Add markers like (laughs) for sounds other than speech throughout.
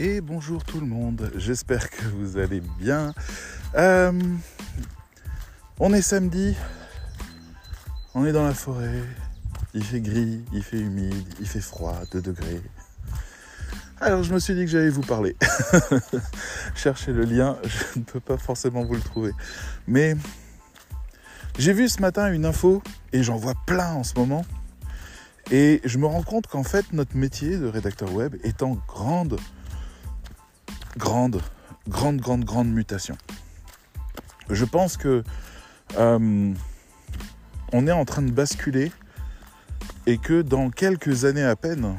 et bonjour tout le monde. J'espère que vous allez bien. Euh, on est samedi, on est dans la forêt, il fait gris, il fait humide, il fait froid, 2 degrés. Alors je me suis dit que j'allais vous parler. (laughs) Cherchez le lien, je ne peux pas forcément vous le trouver. Mais j'ai vu ce matin une info, et j'en vois plein en ce moment, et je me rends compte qu'en fait notre métier de rédacteur web est en grande grande, grande, grande, grande mutation. Je pense que euh, on est en train de basculer et que dans quelques années à peine,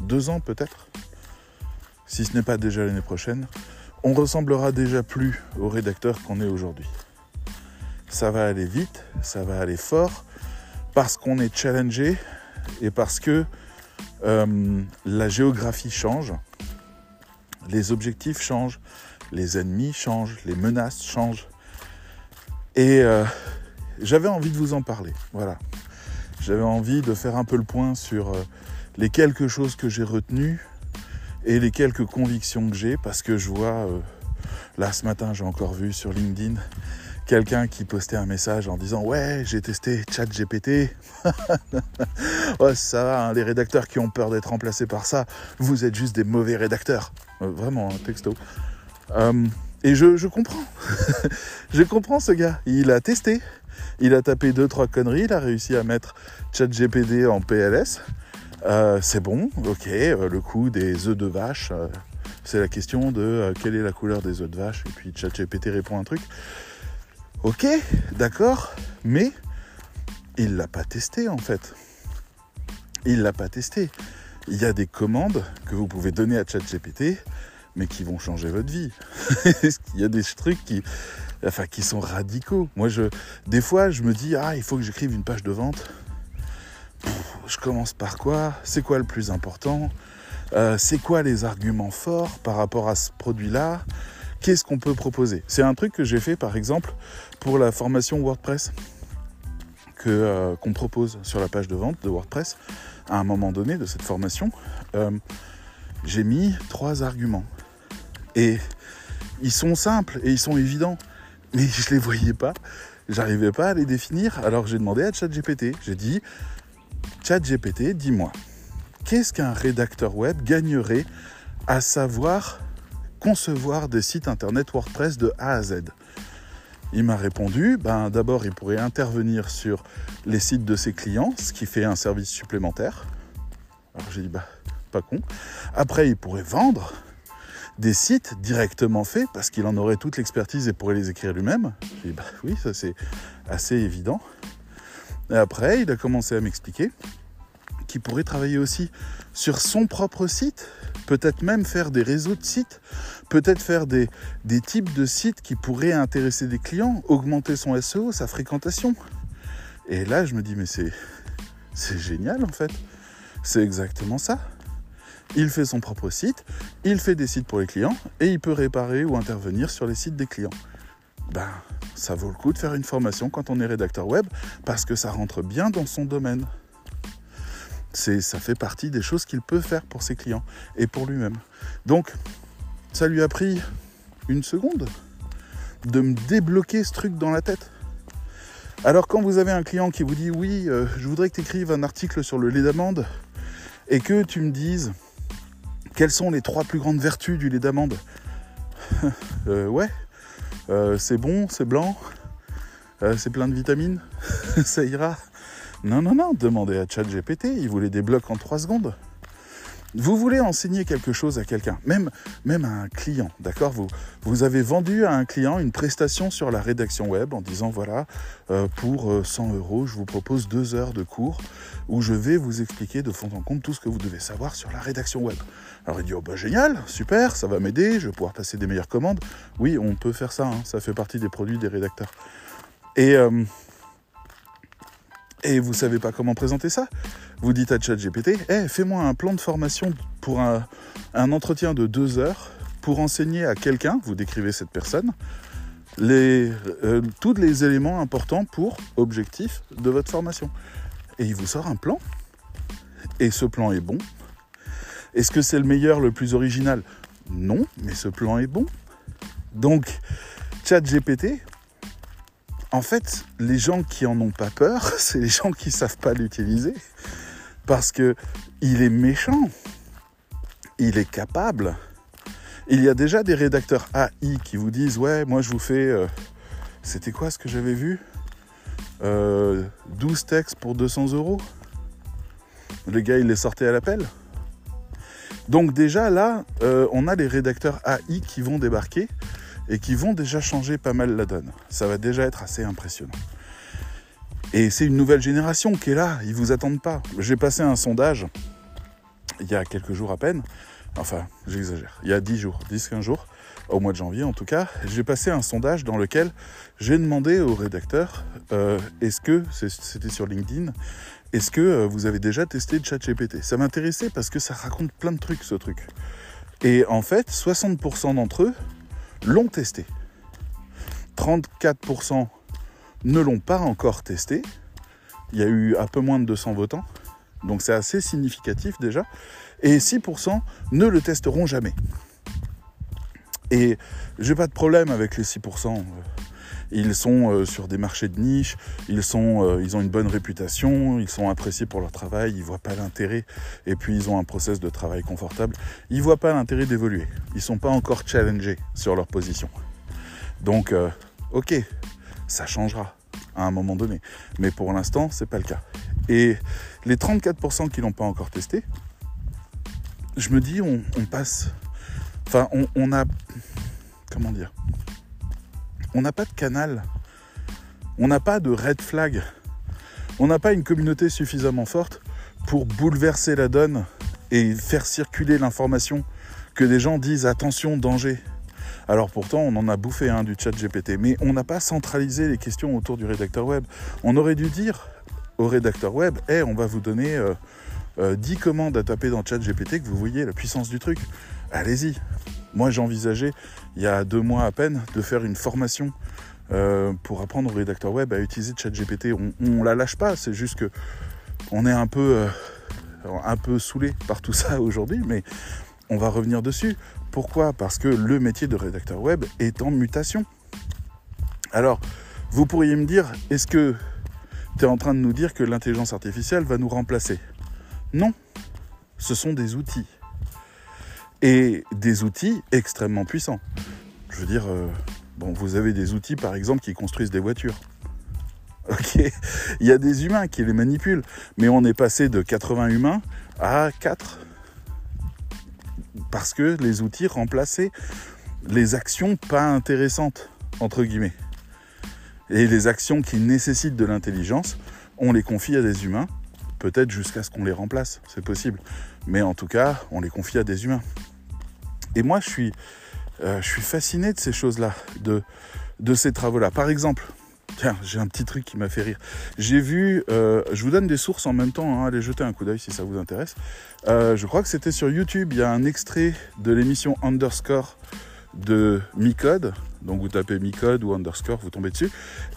deux ans peut-être, si ce n'est pas déjà l'année prochaine, on ressemblera déjà plus au rédacteur qu'on est aujourd'hui. Ça va aller vite, ça va aller fort, parce qu'on est challengé et parce que euh, la géographie change les objectifs changent, les ennemis changent, les menaces changent. Et euh, j'avais envie de vous en parler. Voilà. J'avais envie de faire un peu le point sur euh, les quelques choses que j'ai retenues et les quelques convictions que j'ai parce que je vois, euh, là ce matin j'ai encore vu sur LinkedIn quelqu'un qui postait un message en disant ouais j'ai testé ChatGPT. (laughs) Ouais ça va hein, les rédacteurs qui ont peur d'être remplacés par ça vous êtes juste des mauvais rédacteurs. Euh, vraiment un texto. Euh, et je, je comprends. (laughs) Je comprends ce gars. Il a testé. Il a tapé deux trois conneries. Il a réussi à mettre ChatGPT en PLS euh, c'est bon ok le coup des œufs de vache c'est la question de quelle est la couleur des œufs de vache? Et puis ChatGPT répond un truc Ok, d'accord, mais il l'a pas testé en fait. Il l'a pas testé. Il y a des commandes que vous pouvez donner à ChatGPT, mais qui vont changer votre vie. (laughs) il y a des trucs qui, enfin, qui sont radicaux? Moi, je, des fois, je me dis, ah, il faut que j'écrive une page de vente. je commence par quoi? C'est quoi le plus important? Euh, C'est quoi les arguments forts par rapport à ce produit-là? Qu'est-ce qu'on peut proposer C'est un truc que j'ai fait par exemple pour la formation WordPress euh, qu'on propose sur la page de vente de WordPress. À un moment donné de cette formation, euh, j'ai mis trois arguments. Et ils sont simples et ils sont évidents, mais je ne les voyais pas. J'arrivais pas à les définir. Alors j'ai demandé à ChatGPT. J'ai dit ChatGPT, dis-moi, qu'est-ce qu'un rédacteur web gagnerait à savoir concevoir des sites internet WordPress de A à Z Il m'a répondu, ben d'abord il pourrait intervenir sur les sites de ses clients, ce qui fait un service supplémentaire. Alors j'ai dit, bah pas con. Après il pourrait vendre des sites directement faits parce qu'il en aurait toute l'expertise et pourrait les écrire lui-même. J'ai dit, bah oui, ça c'est assez évident. Et après il a commencé à m'expliquer qu'il pourrait travailler aussi sur son propre site, peut-être même faire des réseaux de sites, peut-être faire des, types de sites qui pourraient intéresser des clients, augmenter son SEO, sa fréquentation. Et là, je me dis, mais c'est génial en fait. C'est exactement ça. Il fait son propre site, il fait des sites pour les clients et il peut réparer ou intervenir sur les sites des clients. Ben, ça vaut le coup de faire une formation quand on est rédacteur web parce que ça rentre bien dans son domaine ça fait partie des choses qu'il peut faire pour ses clients et pour lui-même. Donc, ça lui a pris une seconde de me débloquer ce truc dans la tête. Alors quand vous avez un client qui vous dit oui, euh, je voudrais que tu écrives un article sur le lait d'amande et que tu me dises quelles sont les trois plus grandes vertus du lait d'amande? (laughs) Euh, ouais, euh, c'est bon, c'est blanc, c'est plein de vitamines, (laughs) ça ira. Non, non, non, demandez à ChatGPT, il vous les débloque en 3 secondes. Vous voulez enseigner quelque chose à quelqu'un, même, à un client, d'accord? Vous, avez vendu à un client une prestation sur la rédaction web en disant voilà, euh, pour 100 euh, euros, je vous propose deux heures de cours où je vais vous expliquer de fond en comble tout ce que vous devez savoir sur la rédaction web. Alors il dit oh bah génial, super, ça va m'aider, je vais pouvoir passer des meilleures commandes. Oui, on peut faire ça, hein, ça fait partie des produits des rédacteurs. Et euh, et vous savez pas comment présenter ça? Vous dites à ChatGPT, hey, fais-moi un plan de formation pour un, entretien de deux heures pour enseigner à quelqu'un, vous décrivez cette personne, euh, tous les éléments importants pour objectif de votre formation. Et il vous sort un plan. Et ce plan est bon. Est-ce que c'est le meilleur, le plus original? Non, mais ce plan est bon. Donc, ChatGPT, en fait, les gens qui en ont pas peur, (laughs) c'est les gens qui savent pas l'utiliser. Parce que il est méchant. Il est capable. Il y a déjà des rédacteurs AI qui vous disent Ouais, moi je vous fais. Euh, c'était quoi ce que j'avais vu? 12 euh, textes pour 200 euros. Le gars, il les sortait à l'appel. Donc déjà là, euh, on a les rédacteurs AI qui vont débarquer et qui vont déjà changer pas mal la donne. Ça va déjà être assez impressionnant. Et c'est une nouvelle génération qui est là, ils vous attendent pas. J'ai passé un sondage il y a quelques jours à peine, enfin j'exagère, il y a 10 jours, 10-15 jours, au mois de janvier en tout cas, j'ai passé un sondage dans lequel j'ai demandé aux rédacteurs, euh, est-ce que, c'était sur LinkedIn, est-ce que euh, vous avez déjà testé ChatGPT? Ça m'intéressait parce que ça raconte plein de trucs ce truc. Et en fait, 60% d'entre eux l'ont testé. 34% ne l'ont pas encore testé. Il y a eu un peu moins de 200 votants. Donc c'est assez significatif déjà. Et 6% ne le testeront jamais. Et j'ai pas de problème avec les 6%. Ils sont euh, sur des marchés de niche, ils, sont, euh, ils ont une bonne réputation, ils sont appréciés pour leur travail, ils voient pas l'intérêt, et puis ils ont un process de travail confortable. Ils voient pas l'intérêt d'évoluer. Ils sont pas encore challengés sur leur position. Donc, euh, ok, ça changera à un moment donné. Mais pour l'instant, c'est pas le cas. Et les 34% qui l'ont pas encore testé, je me dis, on, passe. Enfin, on, a. Comment dire? On n'a pas de canal. On n'a pas de red flag. On n'a pas une communauté suffisamment forte pour bouleverser la donne et faire circuler l'information que des gens disent attention, danger. Alors pourtant, on en a bouffé un du chat GPT, mais on n'a pas centralisé les questions autour du rédacteur web. On aurait dû dire au rédacteur web, hey, on va vous donner 10 euh, euh, commandes à taper dans chat GPT que vous voyez la puissance du truc. Allez-y. Moi, j'envisageais, il y a deux mois à peine, de faire une formation euh, pour apprendre au rédacteur web à utiliser ChatGPT. On, on la lâche pas, c'est juste que on est un peu, un peu saoulé par tout ça aujourd'hui, mais on va revenir dessus. Pourquoi? Parce que le métier de rédacteur web est en mutation. Alors, vous pourriez me dire, est-ce que tu es en train de nous dire que l'intelligence artificielle va nous remplacer? Non, ce sont des outils. Et des outils extrêmement puissants. Je veux dire, euh, bon, vous avez des outils par exemple qui construisent des voitures. (laughs) Ok, il y a des humains qui les manipulent, mais on est passé de 80 humains à 4 parce que les outils remplaçaient les actions pas intéressantes, entre guillemets. Et les actions qui nécessitent de l'intelligence, on les confie à des humains, peut-être jusqu'à ce qu'on les remplace, c'est possible. Mais en tout cas, on les confie à des humains. Et moi, je suis, euh, je suis fasciné de ces choses-là, de, de ces travaux-là. Par exemple, Tiens, j'ai un petit truc qui m'a fait rire. J'ai vu, euh, je vous donne des sources en même temps, hein, allez jeter un coup d'œil si ça vous intéresse. Euh, je crois que c'était sur YouTube, il y a un extrait de l'émission Underscore de Micode. Donc vous tapez Micode ou Underscore, vous tombez dessus.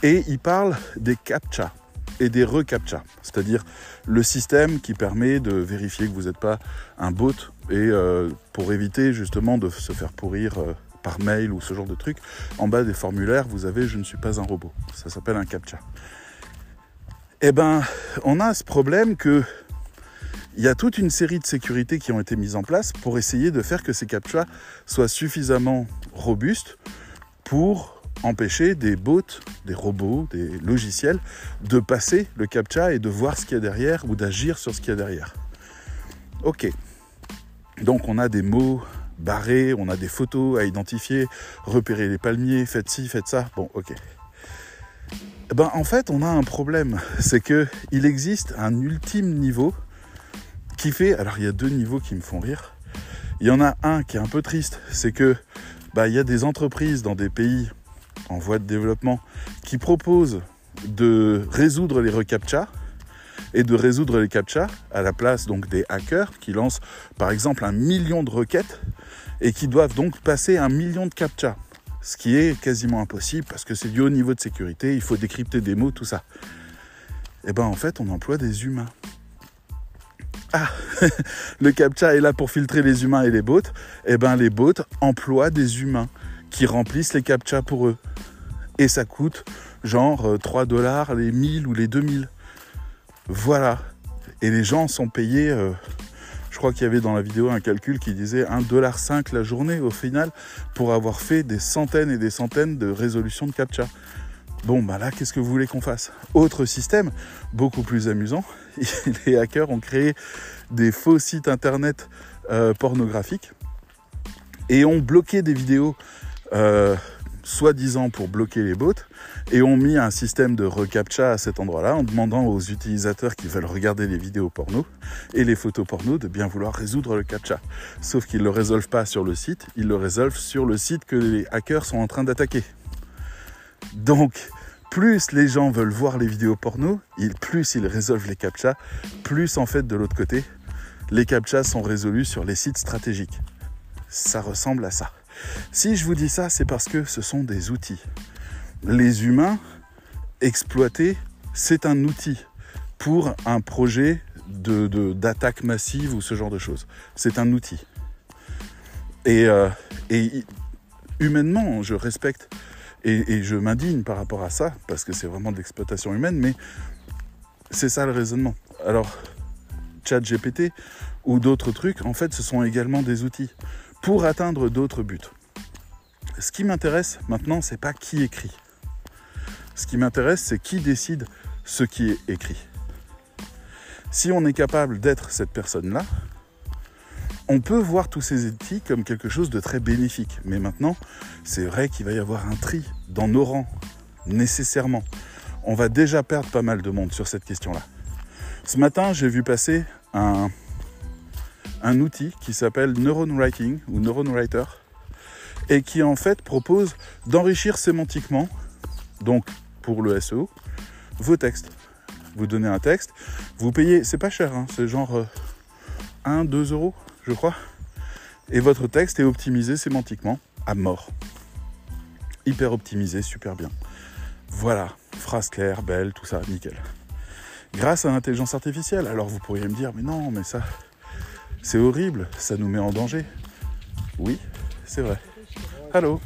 Et il parle des CAPTCHA et des recaptcha, c'est-à-dire le système qui permet de vérifier que vous n'êtes pas un bot et euh, pour éviter justement de se faire pourrir par mail ou ce genre de truc, en bas des formulaires, vous avez je ne suis pas un robot. Ça s'appelle un captcha. Eh ben, on a ce problème que il y a toute une série de sécurités qui ont été mises en place pour essayer de faire que ces captcha soient suffisamment robustes pour empêcher des bots, des robots, des logiciels de passer le captcha et de voir ce qu'il y a derrière ou d'agir sur ce qu'il y a derrière. Ok. Donc on a des mots barré, on a des photos à identifier, repérer les palmiers, faites ci, faites ça. Bon, ok. Eh ben, en fait, on a un problème. C'est que il existe un ultime niveau qui fait. Alors, il y a deux niveaux qui me font rire. Il y en a un qui est un peu triste. C'est que bah, il y a des entreprises dans des pays en voie de développement qui proposent de résoudre les recaptcha et de résoudre les captcha à la place donc des hackers qui lancent par exemple un million de requêtes et qui doivent donc passer un million de captcha. Ce qui est quasiment impossible parce que c'est du haut niveau de sécurité, il faut décrypter des mots, tout ça. Et eh ben en fait, on emploie des humains. Ah, (laughs) le CAPTCHA est là pour filtrer les humains et les bots, et eh ben les bots emploient des humains qui remplissent les CAPTCHA pour eux. Et ça coûte genre 3 euh, dollars les 1000 ou les 2000. Voilà. Et les gens sont payés, euh, je crois qu'il y avait dans la vidéo un calcul qui disait 1,5$ la journée au final pour avoir fait des centaines et des centaines de résolutions de CAPTCHA. Bon, bah là, qu'est-ce que vous voulez qu'on fasse? Autre système, beaucoup plus amusant. (laughs) Les hackers ont créé des faux sites internet euh, pornographiques et ont bloqué des vidéos euh, soi-disant pour bloquer les bots et ont mis un système de reCAPTCHA à cet endroit-là en demandant aux utilisateurs qui veulent regarder les vidéos porno et les photos porno de bien vouloir résoudre le CAPTCHA. Sauf qu'ils ne le résolvent pas sur le site, ils le résolvent sur le site que les hackers sont en train d'attaquer. Donc, plus les gens veulent voir les vidéos porno, plus ils résolvent les captchas, plus en fait de l'autre côté, les captchas sont résolus sur les sites stratégiques. Ça ressemble à ça. Si je vous dis ça, c'est parce que ce sont des outils. Les humains exploités, c'est un outil pour un projet d'attaque massive ou ce genre de choses. C'est un outil. Et, euh, et humainement, je respecte et, je m'indigne par rapport à ça, parce que c'est vraiment de l'exploitation humaine, mais c'est ça le raisonnement. Alors, chat GPT ou d'autres trucs, en fait, ce sont également des outils pour atteindre d'autres buts. Ce qui m'intéresse maintenant, c'est pas qui écrit. Ce qui m'intéresse, c'est qui décide ce qui est écrit. Si on est capable d'être cette personne-là, on peut voir tous ces outils comme quelque chose de très bénéfique. Mais maintenant, c'est vrai qu'il va y avoir un tri dans nos rangs, nécessairement. On va déjà perdre pas mal de monde sur cette question-là. Ce matin, j'ai vu passer un, un outil qui s'appelle Neuron Writing ou Neuron Writer et qui en fait propose d'enrichir sémantiquement, donc pour le SEO, vos textes. Vous donnez un texte, vous payez, c'est pas cher, hein, c'est genre 1, euh, 2 euros je crois. Et votre texte est optimisé sémantiquement à mort. Hyper optimisé, super bien. Voilà, phrase claire, belle, tout ça, nickel. Grâce à l'intelligence artificielle. Alors vous pourriez me dire, mais non, mais ça, c'est horrible, ça nous met en danger. Oui, c'est vrai. Allô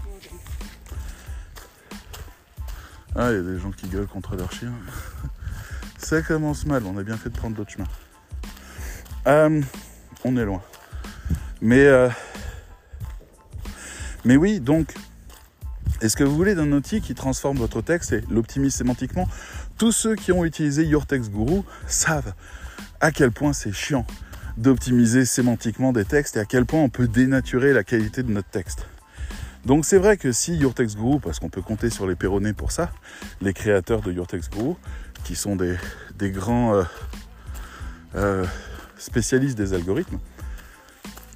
Ah, il y a des gens qui gueulent contre leur chien. (laughs) Ça commence mal, on a bien fait de prendre d'autres chemins. Euh, on est loin. Mais, euh, mais oui, donc, est-ce que vous voulez d'un outil qui transforme votre texte et l'optimise sémantiquement? Tous ceux qui ont utilisé Your Text Guru savent à quel point c'est chiant d'optimiser sémantiquement des textes et à quel point on peut dénaturer la qualité de notre texte. Donc c'est vrai que si Your Text Guru, parce qu'on peut compter sur les Perronnets pour ça, les créateurs de Your Text Guru, qui sont des, grands euh, euh, spécialistes des algorithmes,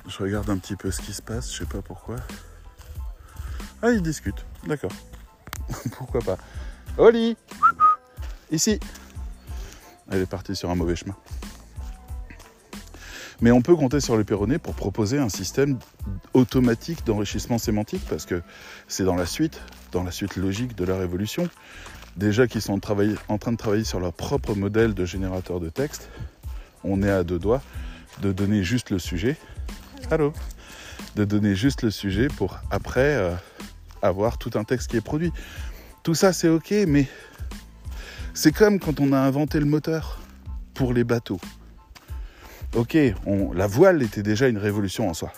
je regarde un petit peu ce qui se passe, je sais pas pourquoi. Ah, ils discutent, d'accord. (laughs) pourquoi pas. Oli Ici Elle est partie sur un mauvais chemin. Mais on peut compter sur le Perronnet pour proposer un système automatique d'enrichissement sémantique parce que c'est dans la suite, dans la suite logique de la révolution. Déjà qu'ils sont en train de travailler sur leur propre modèle de générateur de texte, on est à deux doigts de donner juste le sujet Allô? De donner juste le sujet pour après euh, avoir tout un texte qui est produit. Tout ça c'est ok, mais c'est comme quand on a inventé le moteur pour les bateaux. Ok, la voile était déjà une révolution en soi.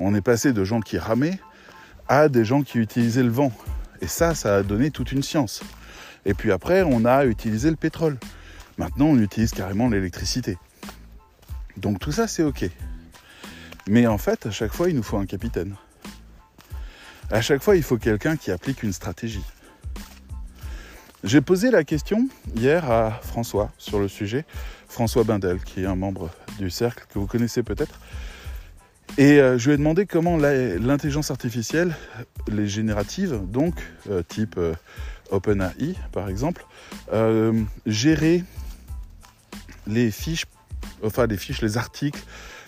On est passé de gens qui ramaient à des gens qui utilisaient le vent. Et ça, ça a donné toute une science. Et puis après, on a utilisé le pétrole. Maintenant, on utilise carrément l'électricité. Donc tout ça, c'est ok. Mais en fait, à chaque fois, il nous faut un capitaine. À chaque fois, il faut quelqu'un qui applique une stratégie. J'ai posé la question hier à François sur le sujet, François Bindel, qui est un membre du cercle que vous connaissez peut-être. Et euh, je lui ai demandé comment l'intelligence artificielle, les génératives, donc euh, type euh, OpenAI par exemple, gérait les fiches, enfin les fiches, les articles,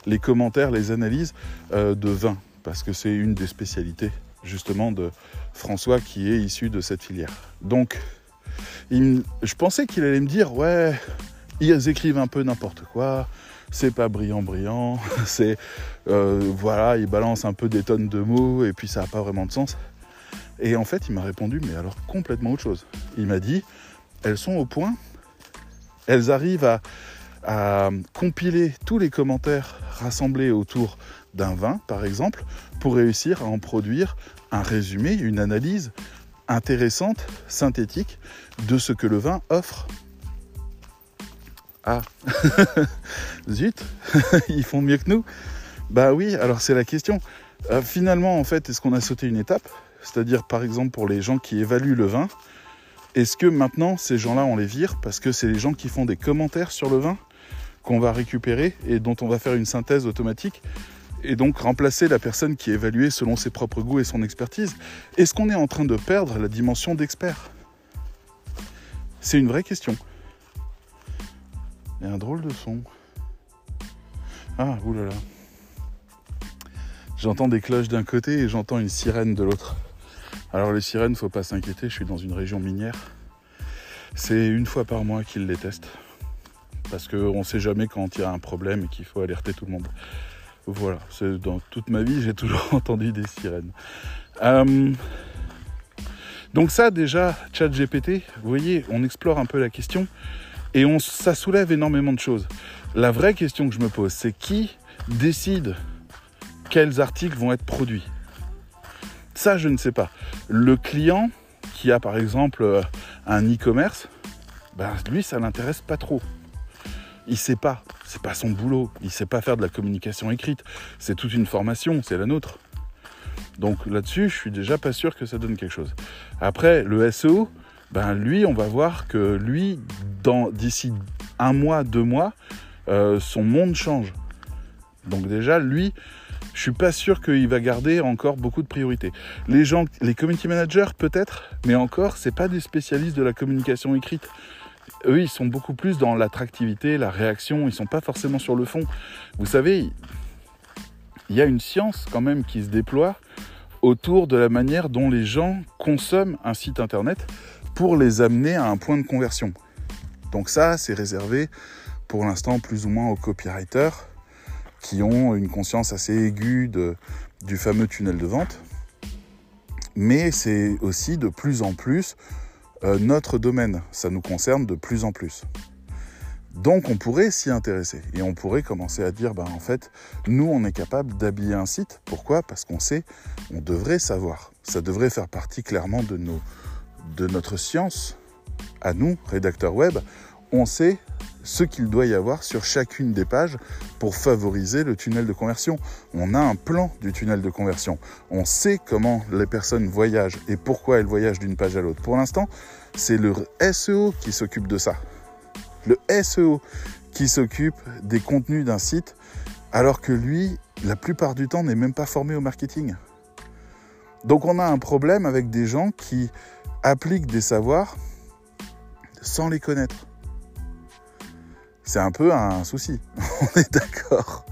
les commentaires, les analyses de vin, parce que c'est une des spécialités justement de François qui est issu de cette filière. Donc, je pensais qu'il allait me dire, ouais, ils écrivent un peu n'importe quoi, c'est pas brillant, brillant, (laughs) c'est euh, voilà, il balance un peu des tonnes de mots et puis ça n'a pas vraiment de sens. Et en fait, il m'a répondu, mais alors complètement autre chose. Il m'a dit, elles sont au point, elles arrivent à compiler tous les commentaires rassemblés autour d'un vin, par exemple, pour réussir à en produire un résumé, une analyse intéressante, synthétique de ce que le vin offre. Ah, (laughs) zut, (laughs) ils font mieux que nous. Bah oui, alors c'est la question. Euh, finalement, en fait, est-ce qu'on a sauté une étape? C'est-à-dire, par exemple, pour les gens qui évaluent le vin, est-ce que maintenant ces gens-là on les vire parce que c'est les gens qui font des commentaires sur le vin qu'on va récupérer et dont on va faire une synthèse automatique et donc remplacer la personne qui est évaluée selon ses propres goûts et son expertise? Est-ce qu'on est en train de perdre la dimension d'expert? C'est une vraie question. Il y a un drôle de son. Ah, oulala. J'entends des cloches d'un côté et j'entends une sirène de l'autre. Alors les sirènes, faut pas s'inquiéter, je suis dans une région minière. C'est une fois par mois qu'ils les testent. Parce qu'on ne sait jamais quand il y a un problème et qu'il faut alerter tout le monde. Voilà, dans toute ma vie, j'ai toujours (laughs) entendu des sirènes. Euh, donc ça déjà, chat GPT, vous voyez, on explore un peu la question et on, ça soulève énormément de choses. La vraie question que je me pose, c'est qui décide quels articles vont être produits? Ça, je ne sais pas. Le client qui a par exemple euh, un e-commerce, ben, lui, ça l'intéresse pas trop. Il sait pas c'est pas son boulot. Il sait pas faire de la communication écrite. C'est toute une formation, c'est la nôtre. Donc là-dessus, je suis déjà pas sûr que ça donne quelque chose. Après, le SEO, ben lui, on va voir que lui, d'ici un mois, deux mois, euh, son monde change. Donc déjà, lui, je suis pas sûr qu'il va garder encore beaucoup de priorités. Les gens, les community managers peut-être, mais encore, c'est pas des spécialistes de la communication écrite eux, ils sont beaucoup plus dans l'attractivité, la réaction, ils sont pas forcément sur le fond. Vous savez, il y a une science quand même qui se déploie autour de la manière dont les gens consomment un site internet pour les amener à un point de conversion. Donc ça, c'est réservé pour l'instant plus ou moins aux copywriters qui ont une conscience assez aiguë du fameux tunnel de vente. Mais c'est aussi de plus en plus euh, notre domaine. Ça nous concerne de plus en plus. Donc on pourrait s'y intéresser et on pourrait commencer à dire, ben, en fait, nous on est capable d'habiller un site. Pourquoi? Parce qu'on sait, on devrait savoir. Ça devrait faire partie clairement de, nos, de notre science. À nous, rédacteurs web, on sait ce qu'il doit y avoir sur chacune des pages pour favoriser le tunnel de conversion. On a un plan du tunnel de conversion. On sait comment les personnes voyagent et pourquoi elles voyagent d'une page à l'autre. Pour l'instant, c'est le SEO qui s'occupe de ça. Le SEO qui s'occupe des contenus d'un site alors que lui, la plupart du temps, n'est même pas formé au marketing. Donc on a un problème avec des gens qui appliquent des savoirs sans les connaître c'est un peu un souci. (laughs) on est d'accord.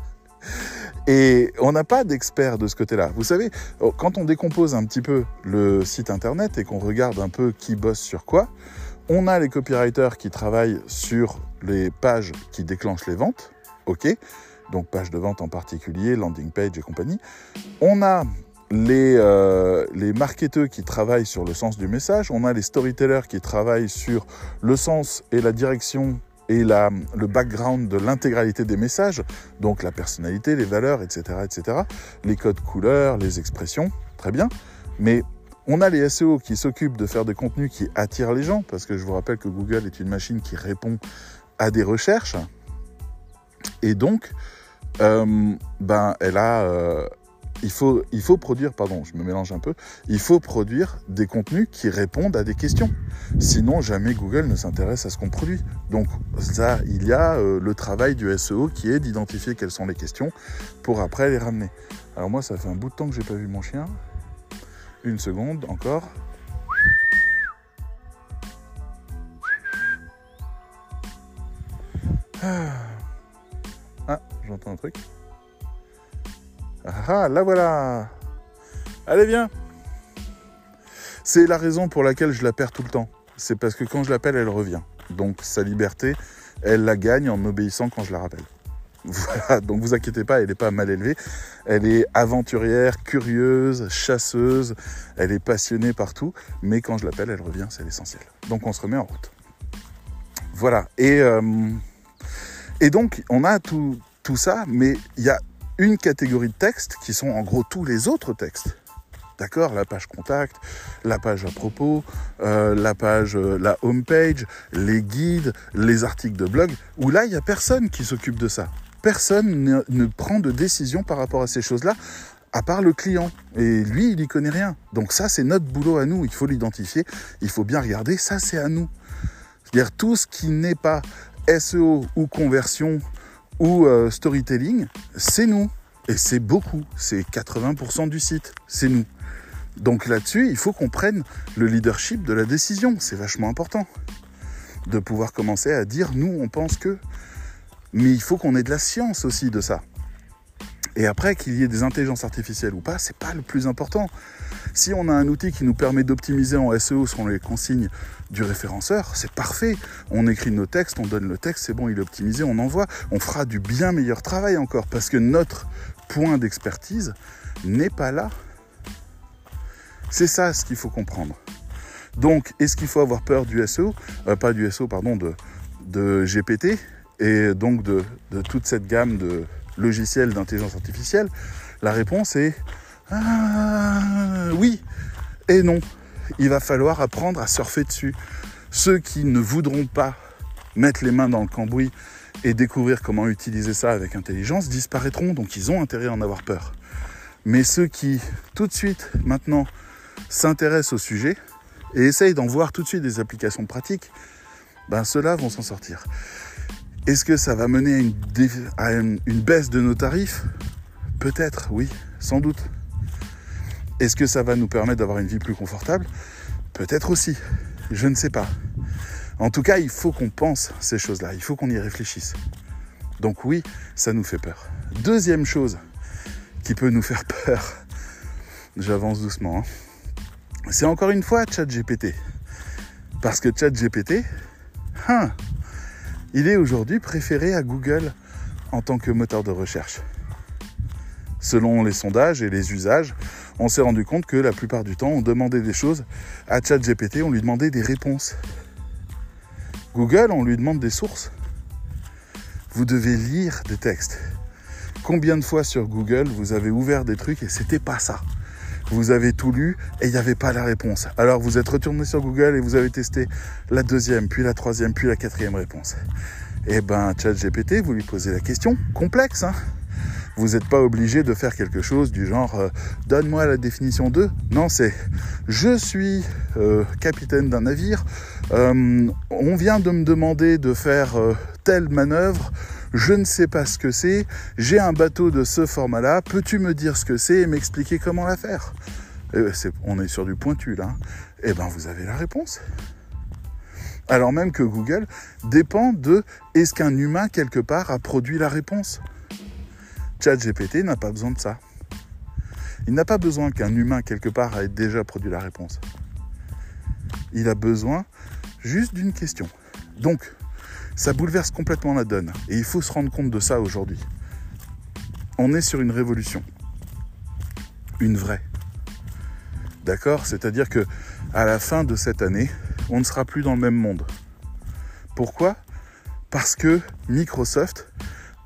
Et on n'a pas d'experts de ce côté-là. Vous savez, oh, quand on décompose un petit peu le site internet et qu'on regarde un peu qui bosse sur quoi, on a les copywriters qui travaillent sur les pages qui déclenchent les ventes, ok Donc page de vente en particulier, landing page et compagnie. On a les, euh, les marketeurs qui travaillent sur le sens du message, on a les storytellers qui travaillent sur le sens et la direction et la, le background de l'intégralité des messages, donc la personnalité, les valeurs, etc., etc., les codes couleurs, les expressions, très bien. Mais on a les SEO qui s'occupent de faire des contenus qui attirent les gens, parce que je vous rappelle que Google est une machine qui répond à des recherches. Et donc, euh, ben, elle a, euh, il faut, il faut produire, pardon, je me mélange un peu, il faut produire des contenus qui répondent à des questions. Sinon, jamais Google ne s'intéresse à ce qu'on produit. Donc, ça, il y a euh, le travail du SEO qui est d'identifier quelles sont les questions pour après les ramener. Alors moi, ça fait un bout de temps que j'ai pas vu mon chien. Une seconde encore. Ah, ah j'entends un truc. Ah, ah, là voilà Allez, viens C'est la raison pour laquelle je la perds tout le temps. C'est parce que quand je l'appelle, elle revient. Donc sa liberté, elle la gagne en m'obéissant quand je la rappelle. (laughs) Voilà, donc vous inquiétez pas, elle n'est pas mal élevée. Elle est aventurière, curieuse, chasseuse, elle est passionnée partout, mais quand je l'appelle, elle revient, c'est l'essentiel. Donc on se remet en route. Voilà, et, euh, donc on a tout, tout ça, mais il y a une catégorie de textes qui sont en gros tous les autres textes. D'accord? La page contact, la page à propos, euh, la page, euh, la home page, les guides, les articles de blog, où là, il n'y a personne qui s'occupe de ça. Personne ne, ne prend de décision par rapport à ces choses-là, à part le client. Et lui, il n'y connaît rien. Donc ça, c'est notre boulot à nous. Il faut l'identifier, il faut bien regarder. Ça, c'est à nous. C'est-à-dire tout ce qui n'est pas SEO ou conversion ou euh, storytelling, c'est nous. Et c'est beaucoup, c'est 80% du site, c'est nous. Donc là-dessus, il faut qu'on prenne le leadership de la décision, c'est vachement important. De pouvoir commencer à dire, nous, on pense que... Mais il faut qu'on ait de la science aussi de ça. Et après, qu'il y ait des intelligences artificielles ou pas, c'est pas le plus important. Si on a un outil qui nous permet d'optimiser en SEO selon les consignes du référenceur, c'est parfait. On écrit nos textes, on donne le texte, c'est bon, il est optimisé, on envoie. On fera du bien meilleur travail encore parce que notre point d'expertise n'est pas là. C'est ça ce qu'il faut comprendre. Donc, est-ce qu'il faut avoir peur du SEO euh, Pas du SEO, pardon, de, GPT et donc de toute cette gamme de logiciels d'intelligence artificielle? La réponse est ah, oui et non. Il va falloir apprendre à surfer dessus. Ceux qui ne voudront pas mettre les mains dans le cambouis et découvrir comment utiliser ça avec intelligence disparaîtront, donc ils ont intérêt à en avoir peur. Mais ceux qui, tout de suite, maintenant, s'intéressent au sujet et essayent d'en voir tout de suite des applications pratiques, ben ceux-là vont s'en sortir. Est-ce que ça va mener à une, à une baisse de nos tarifs? Peut-être, oui, sans doute. Est-ce que ça va nous permettre d'avoir une vie plus confortable? Peut-être aussi. Je ne sais pas. En tout cas, il faut qu'on pense ces choses-là. Il faut qu'on y réfléchisse. Donc oui, ça nous fait peur. Deuxième chose qui peut nous faire peur, j'avance doucement, hein. c'est encore une fois ChatGPT. Parce que ChatGPT, hein, il est aujourd'hui préféré à Google en tant que moteur de recherche. Selon les sondages et les usages, on s'est rendu compte que la plupart du temps, on demandait des choses à ChatGPT, on lui demandait des réponses. Google, on lui demande des sources. Vous devez lire des textes. Combien de fois sur Google vous avez ouvert des trucs et c'était pas ça? Vous avez tout lu et il n'y avait pas la réponse. Alors vous êtes retourné sur Google et vous avez testé la deuxième, puis la troisième, puis la quatrième réponse. Eh ben, ChatGPT, vous lui posez la question complexe, hein vous n'êtes pas obligé de faire quelque chose du genre euh, donne-moi la définition de. Non, c'est je suis euh, capitaine d'un navire. Euh, on vient de me demander de faire telle manœuvre. Je ne sais pas ce que c'est. J'ai un bateau de ce format-là. Peux-tu me dire ce que c'est et m'expliquer comment la faire? Eh ben, On est sur du pointu là. Eh ben, vous avez la réponse alors même que Google dépend de est-ce qu'un humain quelque part a produit la réponse? ChatGPT n'a pas besoin de ça. Il n'a pas besoin qu'un humain quelque part ait déjà produit la réponse. Il a besoin juste d'une question. Donc, ça bouleverse complètement la donne. Et il faut se rendre compte de ça aujourd'hui. On est sur une révolution. Une vraie. D'accord? C'est-à-dire que à la fin de cette année, on ne sera plus dans le même monde. Pourquoi? Parce que Microsoft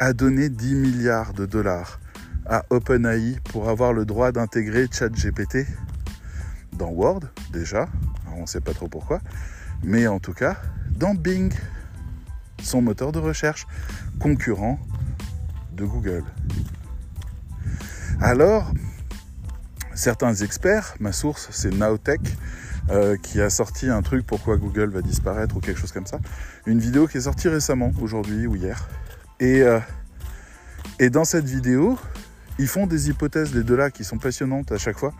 a donné 10 milliards de dollars à OpenAI pour avoir le droit d'intégrer ChatGPT dans Word déjà, on ne sait pas trop pourquoi, mais en tout cas dans Bing, son moteur de recherche concurrent de Google. Alors, certains experts, ma source c'est Nowtech, euh, qui a sorti un truc pourquoi Google va disparaître ou quelque chose comme ça, une vidéo qui est sortie récemment, aujourd'hui ou hier, euh, et, dans cette vidéo, ils font des hypothèses, les deux-là, qui sont passionnantes à chaque fois,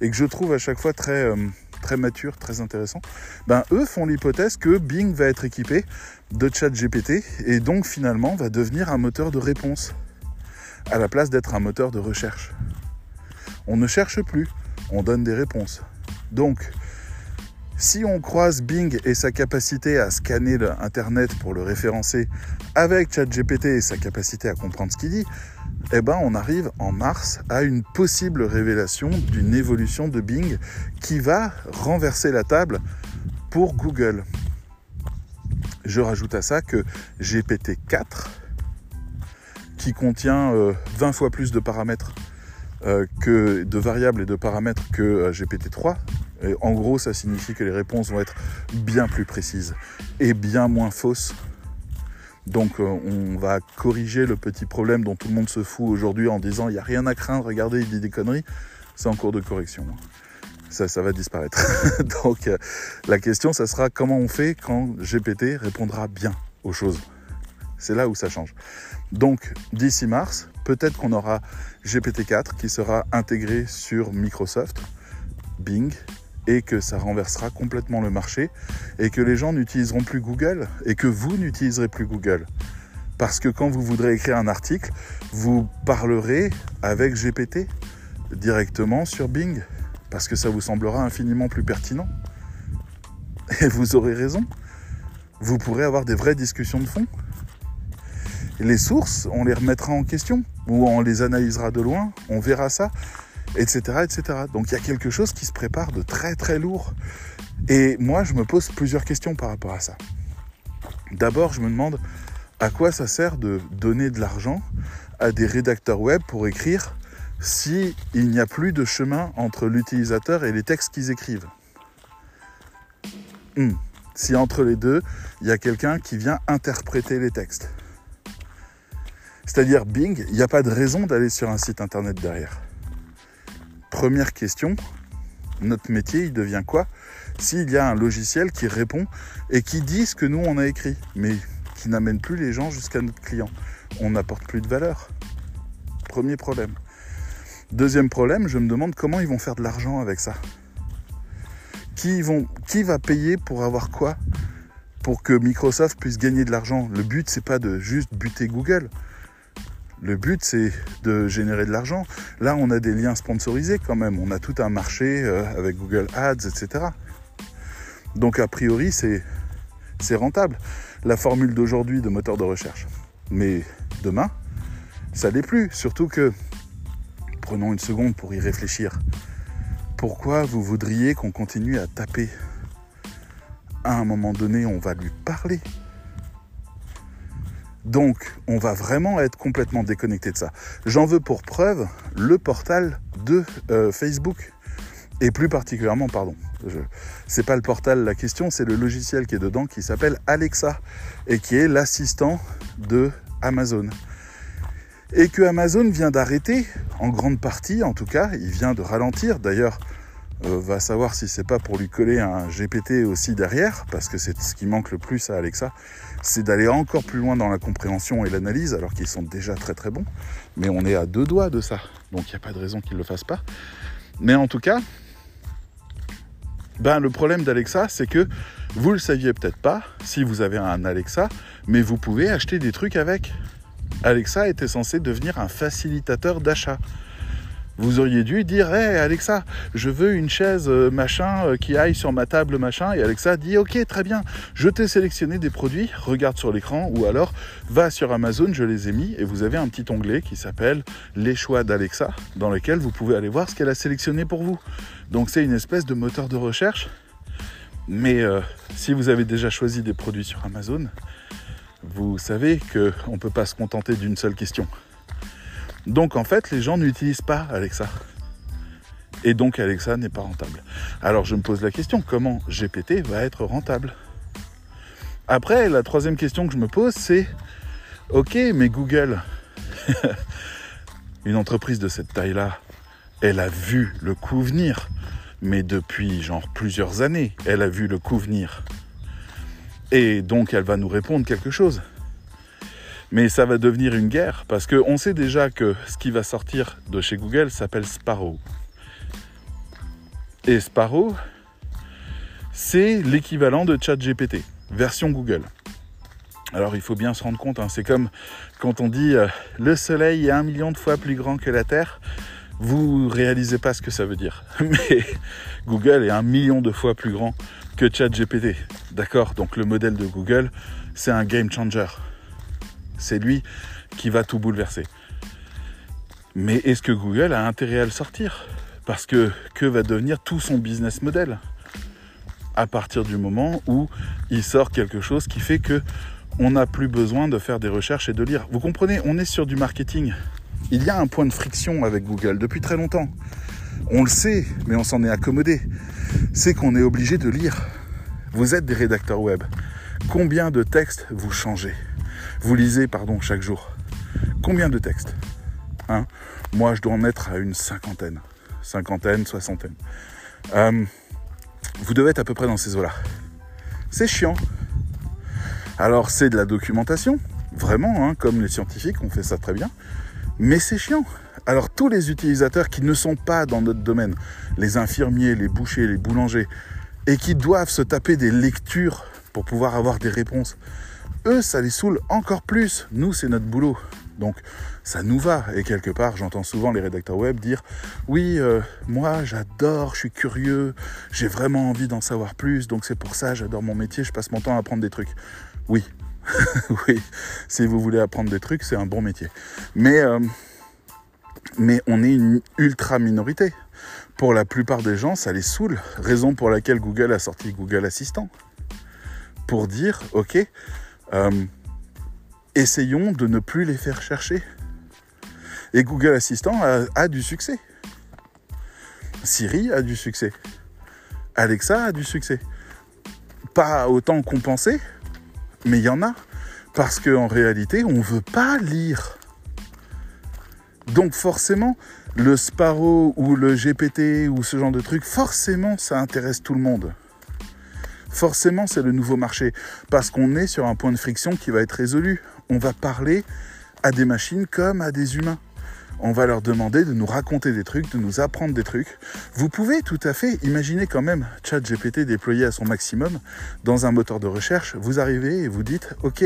et que je trouve à chaque fois très, euh, très matures, très intéressants. Ben, eux font l'hypothèse que Bing va être équipé de chat GPT, et donc finalement va devenir un moteur de réponse, à la place d'être un moteur de recherche. On ne cherche plus, on donne des réponses. Donc, si on croise Bing et sa capacité à scanner Internet pour le référencer avec ChatGPT et sa capacité à comprendre ce qu'il dit, eh ben on arrive en mars à une possible révélation d'une évolution de Bing qui va renverser la table pour Google. Je rajoute à ça que GPT-4, qui contient euh, 20 fois plus de paramètres euh, que de variables et de paramètres que euh, GPT-3, en gros, ça signifie que les réponses vont être bien plus précises et bien moins fausses. Donc euh, on va corriger le petit problème dont tout le monde se fout aujourd'hui en disant il n'y a rien à craindre, regardez, il dit des conneries. C'est en cours de correction. Hein. Ça, ça va disparaître. (laughs) Donc euh, la question, ça sera comment on fait quand GPT répondra bien aux choses. C'est là où ça change. Donc d'ici mars, peut-être qu'on aura GPT-4 qui sera intégré sur Microsoft, Bing et que ça renversera complètement le marché et que les gens n'utiliseront plus Google et que vous n'utiliserez plus Google. Parce que quand vous voudrez écrire un article, vous parlerez avec GPT directement sur Bing parce que ça vous semblera infiniment plus pertinent. Et vous aurez raison. Vous pourrez avoir des vraies discussions de fond. Les sources, on les remettra en question ou on les analysera de loin, on verra ça etc., etc. Donc il y a quelque chose qui se prépare de très très lourd. Et moi, je me pose plusieurs questions par rapport à ça. D'abord, je me demande à quoi ça sert de donner de l'argent à des rédacteurs web pour écrire si il n'y a plus de chemin entre l'utilisateur et les textes qu'ils écrivent. Hmm. Si entre les deux, il y a quelqu'un qui vient interpréter les textes. C'est-à-dire Bing, il n'y a pas de raison d'aller sur un site internet derrière. Première question, notre métier, il devient quoi S'il y a un logiciel qui répond et qui dit ce que nous, on a écrit, mais qui n'amène plus les gens jusqu'à notre client? On n'apporte plus de valeur. Premier problème. Deuxième problème, je me demande comment ils vont faire de l'argent avec ça. Qui, qui va payer pour avoir quoi? Pour que Microsoft puisse gagner de l'argent. Le but, c'est pas de juste buter Google. Le but, c'est de générer de l'argent. Là, on a des liens sponsorisés quand même. On a tout un marché euh, avec Google Ads, etc. Donc, a priori, c'est rentable. La formule d'aujourd'hui de moteur de recherche. Mais demain, ça l'est plus. Surtout que, prenons une seconde pour y réfléchir. Pourquoi vous voudriez qu'on continue à taper? À un moment donné, on va lui parler. Donc, on va vraiment être complètement déconnecté de ça. J'en veux pour preuve le portal de euh, Facebook. Et plus particulièrement, pardon, c'est pas le portal la question, c'est le logiciel qui est dedans qui s'appelle Alexa et qui est l'assistant de Amazon. Et que Amazon vient d'arrêter, en grande partie en tout cas, il vient de ralentir. D'ailleurs, euh, va savoir si c'est pas pour lui coller un GPT aussi derrière, parce que c'est ce qui manque le plus à Alexa, c'est d'aller encore plus loin dans la compréhension et l'analyse, alors qu'ils sont déjà très très bons. Mais on est à deux doigts de ça, donc il n'y a pas de raison qu'ils ne le fassent pas. Mais en tout cas, ben, le problème d'Alexa, c'est que vous le saviez peut-être pas si vous avez un Alexa, mais vous pouvez acheter des trucs avec. Alexa était censé devenir un facilitateur d'achat. Vous auriez dû dire Hé Alexa, je veux une chaise euh, machin euh, qui aille sur ma table machin. Et Alexa dit Ok, très bien, je t'ai sélectionné des produits, regarde sur l'écran ou alors va sur Amazon, je les ai mis et vous avez un petit onglet qui s'appelle Les choix d'Alexa dans lequel vous pouvez aller voir ce qu'elle a sélectionné pour vous. Donc c'est une espèce de moteur de recherche. Mais euh, si vous avez déjà choisi des produits sur Amazon, vous savez qu'on ne peut pas se contenter d'une seule question. Donc en fait, les gens n'utilisent pas Alexa. Et donc Alexa n'est pas rentable. Alors je me pose la question, comment GPT va être rentable? Après, la troisième question que je me pose, c'est, ok, mais Google, (laughs) une entreprise de cette taille-là, elle a vu le coup venir. Mais depuis genre plusieurs années, elle a vu le coup venir. Et donc elle va nous répondre quelque chose. Mais ça va devenir une guerre parce qu'on sait déjà que ce qui va sortir de chez Google s'appelle Sparrow. Et Sparrow, c'est l'équivalent de ChatGPT, version Google. Alors il faut bien se rendre compte, hein, c'est comme quand on dit euh, le Soleil est un million de fois plus grand que la Terre, vous réalisez pas ce que ça veut dire. (laughs) Mais Google est un million de fois plus grand que ChatGPT. D'accord? Donc le modèle de Google, c'est un game changer. C'est lui qui va tout bouleverser. Mais est-ce que Google a intérêt à le sortir? Parce que que va devenir tout son business model? À partir du moment où il sort quelque chose qui fait que on n'a plus besoin de faire des recherches et de lire. Vous comprenez, on est sur du marketing. Il y a un point de friction avec Google depuis très longtemps. On le sait, mais on s'en est accommodé. C'est qu'on est obligé de lire. Vous êtes des rédacteurs web. Combien de textes vous changez? Vous lisez, pardon, chaque jour. Combien de textes? Hein? Moi, je dois en mettre à une cinquantaine. Cinquantaine, soixantaine. Euh, vous devez être à peu près dans ces eaux-là. C'est chiant. Alors, c'est de la documentation, vraiment, hein, comme les scientifiques, on fait ça très bien. Mais c'est chiant. Alors tous les utilisateurs qui ne sont pas dans notre domaine, les infirmiers, les bouchers, les boulangers, et qui doivent se taper des lectures pour pouvoir avoir des réponses, eux, ça les saoule encore plus. Nous, c'est notre boulot. Donc ça nous va. Et quelque part, j'entends souvent les rédacteurs web dire oui, euh, moi j'adore, je suis curieux, j'ai vraiment envie d'en savoir plus, donc c'est pour ça, j'adore mon métier, je passe mon temps à apprendre des trucs. Oui, (laughs) oui, si vous voulez apprendre des trucs, c'est un bon métier. Mais, euh, mais on est une ultra minorité. Pour la plupart des gens, ça les saoule. Raison pour laquelle Google a sorti Google Assistant. Pour dire, ok, euh, essayons de ne plus les faire chercher. Et Google Assistant a, a du succès. Siri a du succès. Alexa a du succès. Pas autant pensait, mais il y en a. Parce qu'en réalité, on ne veut pas lire. Donc forcément, le Sparrow ou le GPT ou ce genre de truc, forcément, ça intéresse tout le monde. Forcément, c'est le nouveau marché. Parce qu'on est sur un point de friction qui va être résolu. On va parler à des machines comme à des humains on va leur demander de nous raconter des trucs, de nous apprendre des trucs. Vous pouvez tout à fait imaginer quand même ChatGPT déployé à son maximum dans un moteur de recherche. Vous arrivez et vous dites, ok,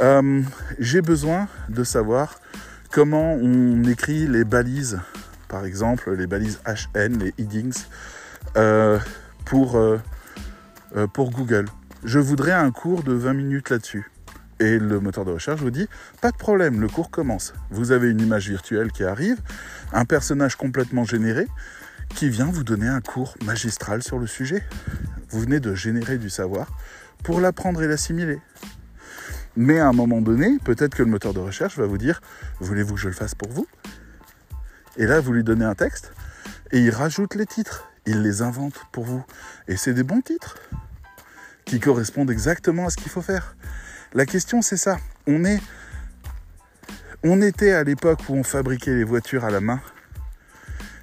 euh, j'ai besoin de savoir comment on écrit les balises, par exemple les balises HN, les headings, euh, pour, euh, pour Google. Je voudrais un cours de 20 minutes là-dessus. Et le moteur de recherche vous dit, pas de problème, le cours commence. Vous avez une image virtuelle qui arrive, un personnage complètement généré qui vient vous donner un cours magistral sur le sujet. Vous venez de générer du savoir pour l'apprendre et l'assimiler. Mais à un moment donné, peut-être que le moteur de recherche va vous dire, voulez-vous que je le fasse pour vous? Et là, vous lui donnez un texte et il rajoute les titres, il les invente pour vous. Et c'est des bons titres qui correspondent exactement à ce qu'il faut faire. La question, c'est ça. On est. On était à l'époque où on fabriquait les voitures à la main.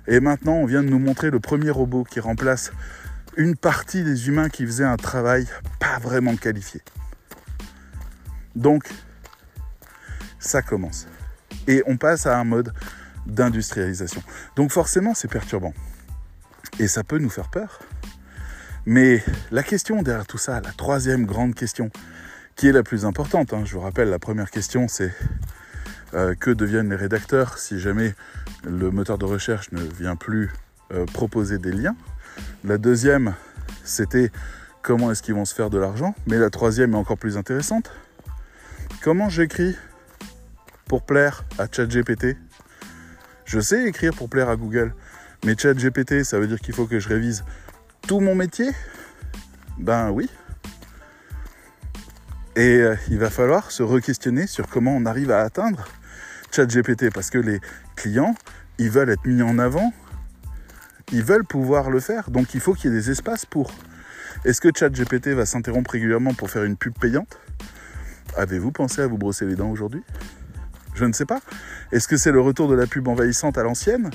Et maintenant, on vient de nous montrer le premier robot qui remplace une partie des humains qui faisaient un travail pas vraiment qualifié. Donc, ça commence. Et on passe à un mode d'industrialisation. Donc forcément, c'est perturbant. Et ça peut nous faire peur. Mais la question derrière tout ça, la troisième grande question, qui est la plus importante. Hein. Je vous rappelle, la première question, c'est euh, que deviennent les rédacteurs si jamais le moteur de recherche ne vient plus euh, proposer des liens? La deuxième, c'était comment est-ce qu'ils vont se faire de l'argent? Mais la troisième est encore plus intéressante. Comment j'écris pour plaire à ChatGPT? Je sais écrire pour plaire à Google, mais ChatGPT, ça veut dire qu'il faut que je révise tout mon métier? Ben oui, et euh, il va falloir se re-questionner sur comment on arrive à atteindre ChatGPT parce que les clients, ils veulent être mis en avant, ils veulent pouvoir le faire, donc il faut qu'il y ait des espaces pour. Est-ce que ChatGPT va s'interrompre régulièrement pour faire une pub payante? Avez-vous pensé à vous brosser les dents aujourd'hui? Je ne sais pas. Est-ce que c'est le retour de la pub envahissante à l'ancienne?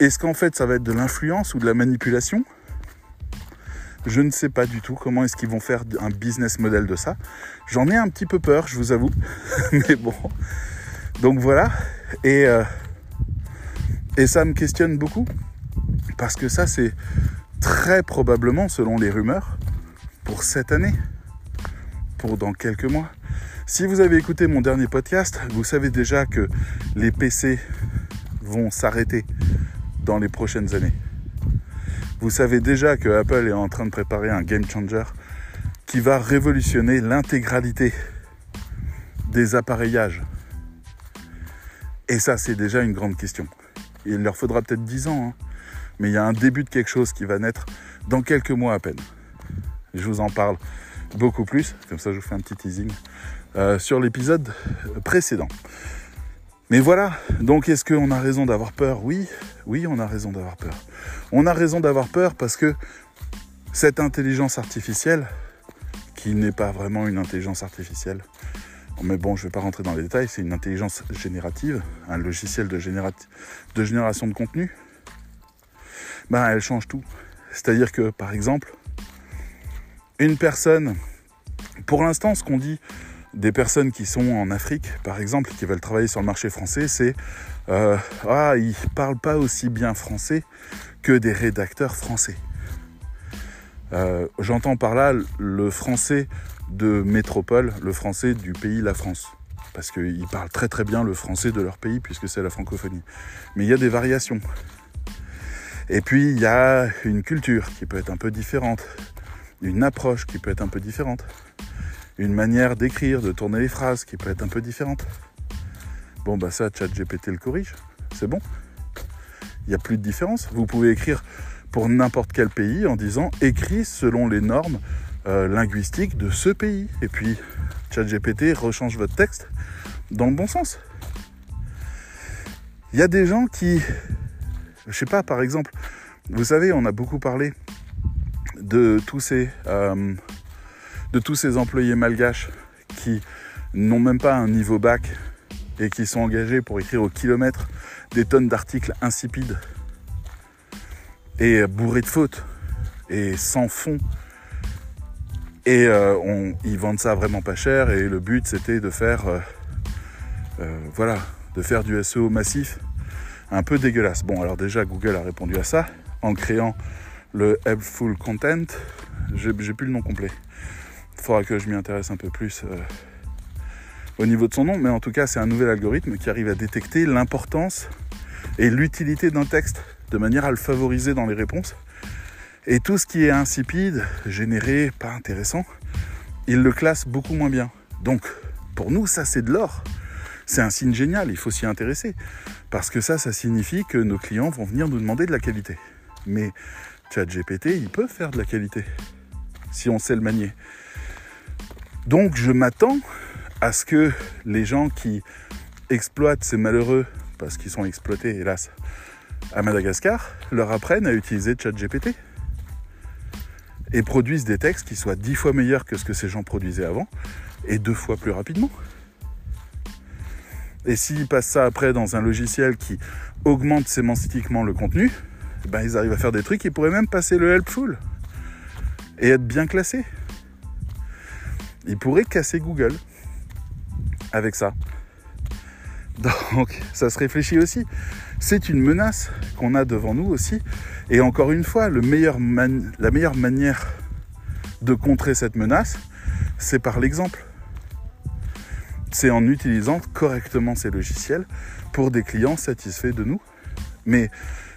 Est-ce qu'en fait ça va être de l'influence ou de la manipulation? Je ne sais pas du tout comment est-ce qu'ils vont faire un business model de ça. J'en ai un petit peu peur, je vous avoue. (laughs) Mais bon. Donc voilà. Et, euh, et ça me questionne beaucoup. Parce que ça, c'est très probablement, selon les rumeurs, pour cette année. Pour dans quelques mois. Si vous avez écouté mon dernier podcast, vous savez déjà que les PC vont s'arrêter dans les prochaines années. Vous savez déjà que Apple est en train de préparer un game changer qui va révolutionner l'intégralité des appareillages. Et ça, c'est déjà une grande question. Il leur faudra peut-être 10 ans, hein. mais il y a un début de quelque chose qui va naître dans quelques mois à peine. Je vous en parle beaucoup plus, comme ça je vous fais un petit teasing, euh, sur l'épisode précédent. Mais voilà, donc est-ce qu'on a raison d'avoir peur? Oui, oui, on a raison d'avoir peur. On a raison d'avoir peur parce que cette intelligence artificielle, qui n'est pas vraiment une intelligence artificielle, mais bon, je ne vais pas rentrer dans les détails, c'est une intelligence générative, un logiciel de, génération de contenu, ben, elle change tout. C'est-à-dire que, par exemple, une personne, pour l'instant, ce qu'on dit des personnes qui sont en Afrique, par exemple, qui veulent travailler sur le marché français, c'est euh, ah, ils parlent pas aussi bien français que des rédacteurs français. Euh, j'entends par là le français de métropole, le français du pays la France. Parce qu'ils parlent très très bien le français de leur pays puisque c'est la francophonie. Mais il y a des variations. Et puis il y a une culture qui peut être un peu différente une approche qui peut être un peu différente, une manière d'écrire, de tourner les phrases qui peut être un peu différente. Bon, bah ça, ChatGPT le corrige, c'est bon. Il n'y a plus de différence. Vous pouvez écrire pour n'importe quel pays en disant écrit selon les normes euh, linguistiques de ce pays. Et puis, ChatGPT rechange votre texte dans le bon sens. Il y a des gens qui, je sais pas, par exemple, vous savez, on a beaucoup parlé de tous ces, euh, de tous ces employés malgaches qui n'ont même pas un niveau bac et qui sont engagés pour écrire au kilomètre des tonnes d'articles insipides et bourrés de fautes et sans fond. Et euh, ils vendent ça vraiment pas cher et le but c'était de faire euh, voilà, de faire du SEO massif un peu dégueulasse. Bon alors déjà Google a répondu à ça en créant le Helpful Content. J'ai plus le nom complet. Faudra que je m'y intéresse un peu plus euh, au niveau de son nom, mais en tout cas, c'est un nouvel algorithme qui arrive à détecter l'importance et l'utilité d'un texte de manière à le favoriser dans les réponses. Et tout ce qui est insipide, généré, pas intéressant, il le classe beaucoup moins bien. Donc, pour nous, ça c'est de l'or. C'est un signe génial, il faut s'y intéresser. Parce que ça, ça signifie que nos clients vont venir nous demander de la qualité. Mais GPT, il peut faire de la qualité si on sait le manier. Donc je m'attends à ce que les gens qui exploitent ces malheureux, parce qu'ils sont exploités hélas, à Madagascar, leur apprennent à utiliser ChatGPT et produisent des textes qui soient dix fois meilleurs que ce que ces gens produisaient avant et deux fois plus rapidement. Et s'ils passent ça après dans un logiciel qui augmente sémantiquement le contenu, ben, ils arrivent à faire des trucs qui pourraient même passer le helpful et être bien classés. Ils pourraient casser Google avec ça. Donc ça se réfléchit aussi. C'est une menace qu'on a devant nous aussi. Et encore une fois, la meilleure manière de contrer cette menace, c'est par l'exemple. C'est en utilisant correctement ces logiciels pour des clients satisfaits de nous. Mais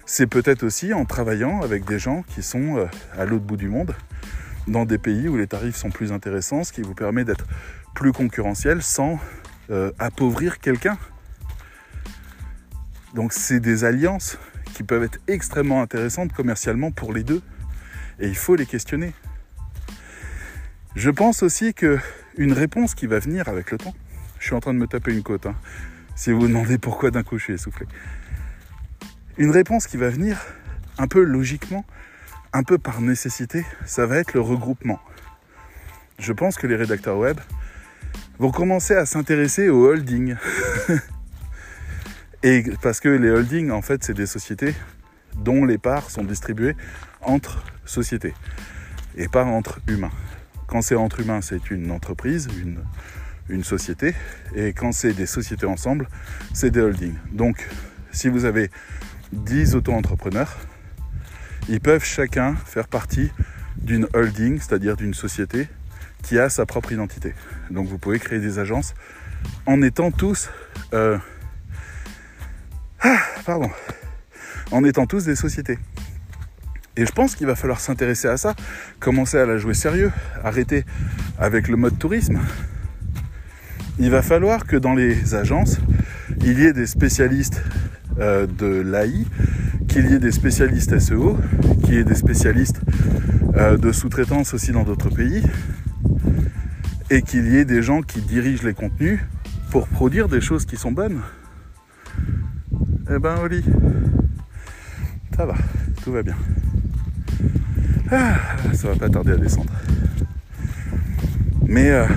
c'est peut-être aussi en travaillant avec des gens qui sont euh, à l'autre bout du monde, dans des pays où les tarifs sont plus intéressants, ce qui vous permet d'être plus concurrentiel sans euh, appauvrir quelqu'un. Donc c'est des alliances qui peuvent être extrêmement intéressantes commercialement pour les deux. Et il faut les questionner. Je pense aussi que une réponse qui va venir avec le temps, je suis en train de me taper une côte, hein. si vous vous demandez pourquoi d'un coup je suis essoufflé. Une réponse qui va venir un peu logiquement, un peu par nécessité, ça va être le regroupement. Je pense que les rédacteurs web vont commencer à s'intéresser aux holdings. (laughs) Et parce que les holdings, en fait, c'est des sociétés dont les parts sont distribuées entre sociétés et pas entre humains. Quand c'est entre humains, c'est une entreprise, une, une société. Et quand c'est des sociétés ensemble, c'est des holdings. Donc, si vous avez 10 auto-entrepreneurs, ils peuvent chacun faire partie d'une holding, c'est-à-dire d'une société qui a sa propre identité. Donc vous pouvez créer des agences en étant tous... Euh, ah, pardon. En étant tous des sociétés. Et je pense qu'il va falloir s'intéresser à ça, commencer à la jouer sérieux, arrêter avec le mode tourisme. Il va falloir que dans les agences, il y ait des spécialistes euh, de l'AI, qu'il y ait des spécialistes SEO, qu'il y ait des spécialistes euh, de sous-traitance aussi dans d'autres pays, et qu'il y ait des gens qui dirigent les contenus pour produire des choses qui sont bonnes. Eh ben Oli, ça va, tout va bien. Ah, ça va pas tarder à descendre. Mais euh,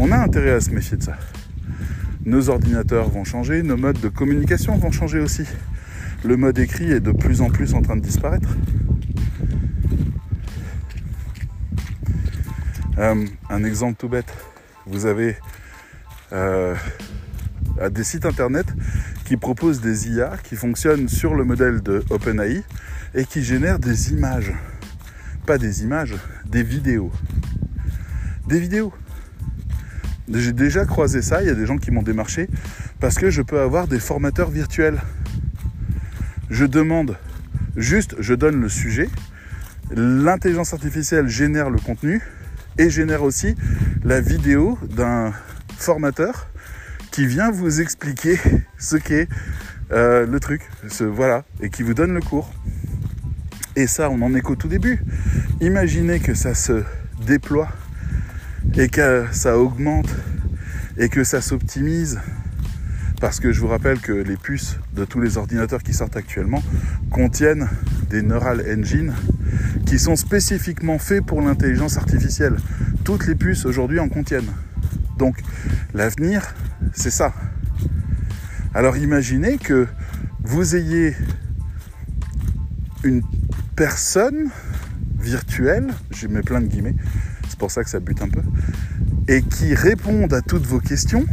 on a intérêt à se méfier de ça. Nos ordinateurs vont changer, nos modes de communication vont changer aussi. Le mode écrit est de plus en plus en train de disparaître. Euh, un exemple tout bête, vous avez euh, des sites internet qui proposent des IA qui fonctionnent sur le modèle de OpenAI et qui génèrent des images. Pas des images, des vidéos. Des vidéos. J'ai déjà croisé ça, il y a des gens qui m'ont démarché parce que je peux avoir des formateurs virtuels. Je demande juste, je donne le sujet, l'intelligence artificielle génère le contenu et génère aussi la vidéo d'un formateur qui vient vous expliquer ce qu'est euh, le truc, ce, voilà, et qui vous donne le cours. Et ça, on en est qu'au tout début. Imaginez que ça se déploie et que ça augmente et que ça s'optimise. Parce que je vous rappelle que les puces tous les ordinateurs qui sortent actuellement contiennent des neural engines qui sont spécifiquement faits pour l'intelligence artificielle. Toutes les puces aujourd'hui en contiennent. Donc l'avenir, c'est ça. Alors imaginez que vous ayez une personne virtuelle, je mets plein de guillemets, c'est pour ça que ça bute un peu, et qui réponde à toutes vos questions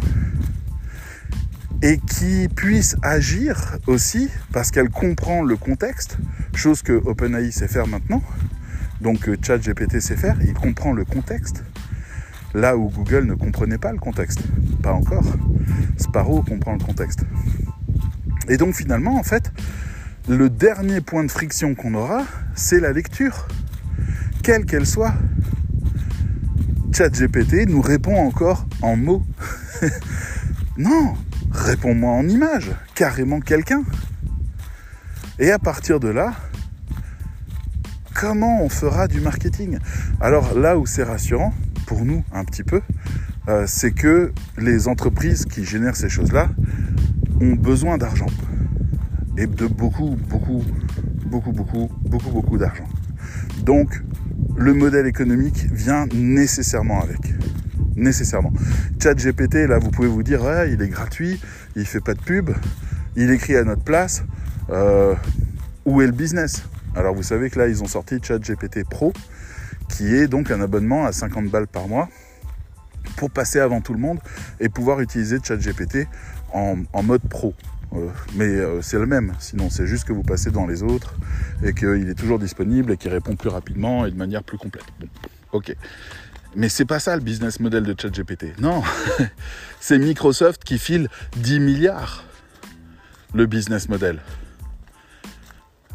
et qui puisse agir aussi parce qu'elle comprend le contexte, chose que OpenAI sait faire maintenant, donc ChatGPT sait faire, il comprend le contexte, là où Google ne comprenait pas le contexte, pas encore. Sparrow comprend le contexte. Et donc finalement, en fait, le dernier point de friction qu'on aura, c'est la lecture, quelle qu'elle soit. ChatGPT nous répond encore en mots. (laughs) non, réponds-moi en image, carrément quelqu'un. Et à partir de là, comment on fera du marketing? Alors là où c'est rassurant, pour nous un petit peu, euh, c'est que les entreprises qui génèrent ces choses-là ont besoin d'argent. Et de beaucoup, beaucoup, beaucoup, beaucoup, beaucoup, beaucoup d'argent. Donc, le modèle économique vient nécessairement avec. Nécessairement. Chat GPT, là, vous pouvez vous dire, ouais, il est gratuit, il fait pas de pub, il écrit à notre place. Euh, où est le business? Alors, vous savez que là, ils ont sorti Chat GPT Pro, qui est donc un abonnement à 50 balles par mois pour passer avant tout le monde et pouvoir utiliser ChatGPT en, en mode pro. Euh, mais euh, c'est le même, sinon c'est juste que vous passez dans les autres et qu'il est toujours disponible et qu'il répond plus rapidement et de manière plus complète. ok. Mais c'est pas ça le business model de ChatGPT. Non, (laughs) c'est Microsoft qui file 10 milliards le business model.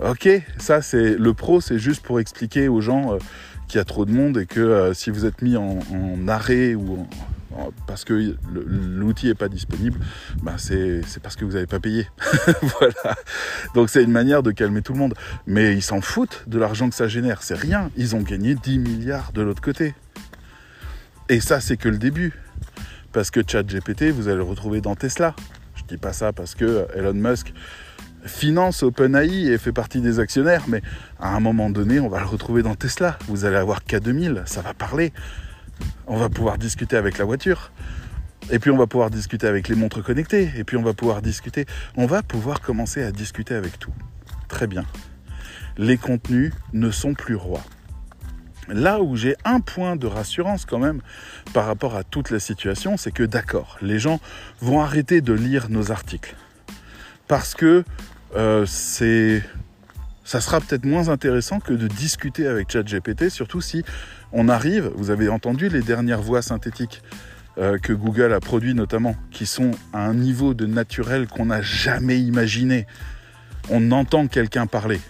Ok, ça c'est le pro, c'est juste pour expliquer aux gens euh, qu'il y a trop de monde et que si vous êtes mis en, arrêt ou parce que l'outil n'est pas disponible, bah c'est parce que vous n'avez pas payé. (laughs) voilà. Donc c'est une manière de calmer tout le monde. Mais ils s'en foutent de l'argent que ça génère. C'est rien. Ils ont gagné 10 milliards de l'autre côté. Et ça, c'est que le début. Parce que ChatGPT, vous allez le retrouver dans Tesla. Je dis pas ça parce que Elon Musk finance OpenAI et fait partie des actionnaires, mais à un moment donné, on va le retrouver dans Tesla. Vous allez avoir K2000, ça va parler on va pouvoir discuter avec la voiture. Et puis on va pouvoir discuter avec les montres connectées. Et puis on va pouvoir discuter. On va pouvoir commencer à discuter avec tout. Très bien. Les contenus ne sont plus rois. Là où j'ai un point de rassurance quand même par rapport à toute la situation, c'est que d'accord, les gens vont arrêter de lire nos articles. Parce que euh, c'est ça sera peut-être moins intéressant que de discuter avec ChatGPT, surtout si on arrive, vous avez entendu les dernières voix synthétiques euh, que Google a produit notamment, qui sont à un niveau de naturel qu'on n'a jamais imaginé. On entend quelqu'un parler.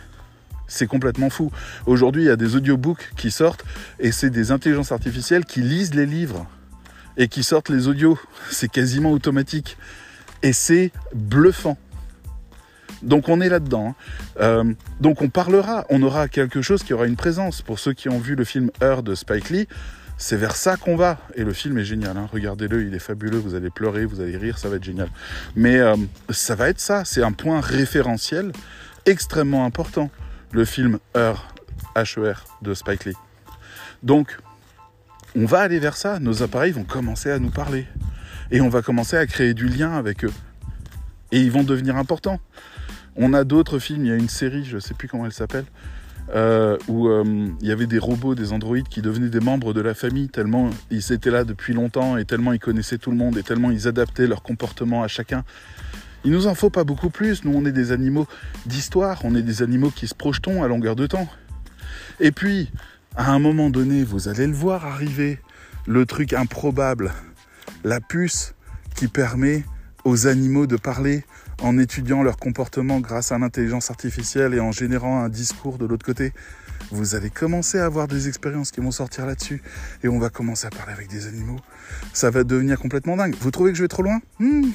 C'est complètement fou. Aujourd'hui, il y a des audiobooks qui sortent et c'est des intelligences artificielles qui lisent les livres et qui sortent les audios. (laughs) C'est quasiment automatique. Et c'est bluffant. Donc on est là-dedans. Hein. Euh, donc on parlera, on aura quelque chose qui aura une présence. Pour ceux qui ont vu le film Heure de Spike Lee, c'est vers ça qu'on va. Et le film est génial. Hein. Regardez-le, il est fabuleux. Vous allez pleurer, vous allez rire, ça va être génial. Mais euh, ça va être ça. C'est un point référentiel extrêmement important. Le film H-E-R de Spike Lee. Donc on va aller vers ça. Nos appareils vont commencer à nous parler. Et on va commencer à créer du lien avec eux. Et ils vont devenir importants. On a d'autres films, il y a une série, je ne sais plus comment elle s'appelle, euh, où euh, il y avait des robots, des androïdes qui devenaient des membres de la famille, tellement ils étaient là depuis longtemps et tellement ils connaissaient tout le monde et tellement ils adaptaient leur comportement à chacun. Il nous en faut pas beaucoup plus, nous on est des animaux d'histoire, on est des animaux qui se projetons à longueur de temps. Et puis, à un moment donné, vous allez le voir arriver, le truc improbable, la puce qui permet aux animaux de parler en étudiant leur comportement grâce à l'intelligence artificielle et en générant un discours de l'autre côté. Vous allez commencer à avoir des expériences qui vont sortir là-dessus et on va commencer à parler avec des animaux. Ça va devenir complètement dingue. Vous trouvez que je vais trop loin? Hmm,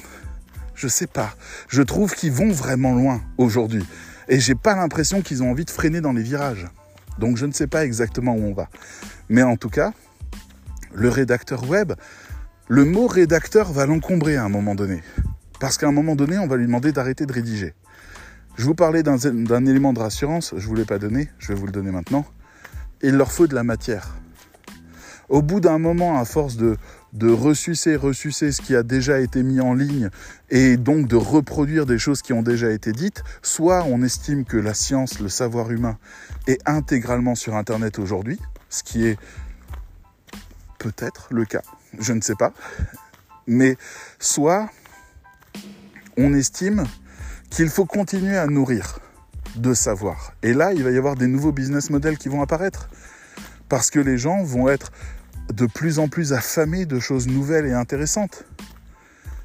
Je sais pas. Je trouve qu'ils vont vraiment loin aujourd'hui et j'ai pas l'impression qu'ils ont envie de freiner dans les virages. Donc je ne sais pas exactement où on va. Mais en tout cas, le rédacteur web, le mot rédacteur va l'encombrer à un moment donné. Parce qu'à un moment donné, on va lui demander d'arrêter de rédiger. Je vous parlais d'un élément de rassurance, je ne vous l'ai pas donné, je vais vous le donner maintenant. Il leur faut de la matière. Au bout d'un moment, à force de, ressucer, ressucer ce qui a déjà été mis en ligne et donc de reproduire des choses qui ont déjà été dites, soit on estime que la science, le savoir humain est intégralement sur Internet aujourd'hui, ce qui est peut-être le cas, je ne sais pas, mais soit on estime qu'il faut continuer à nourrir de savoir. Et là, il va y avoir des nouveaux business models qui vont apparaître. Parce que les gens vont être de plus en plus affamés de choses nouvelles et intéressantes.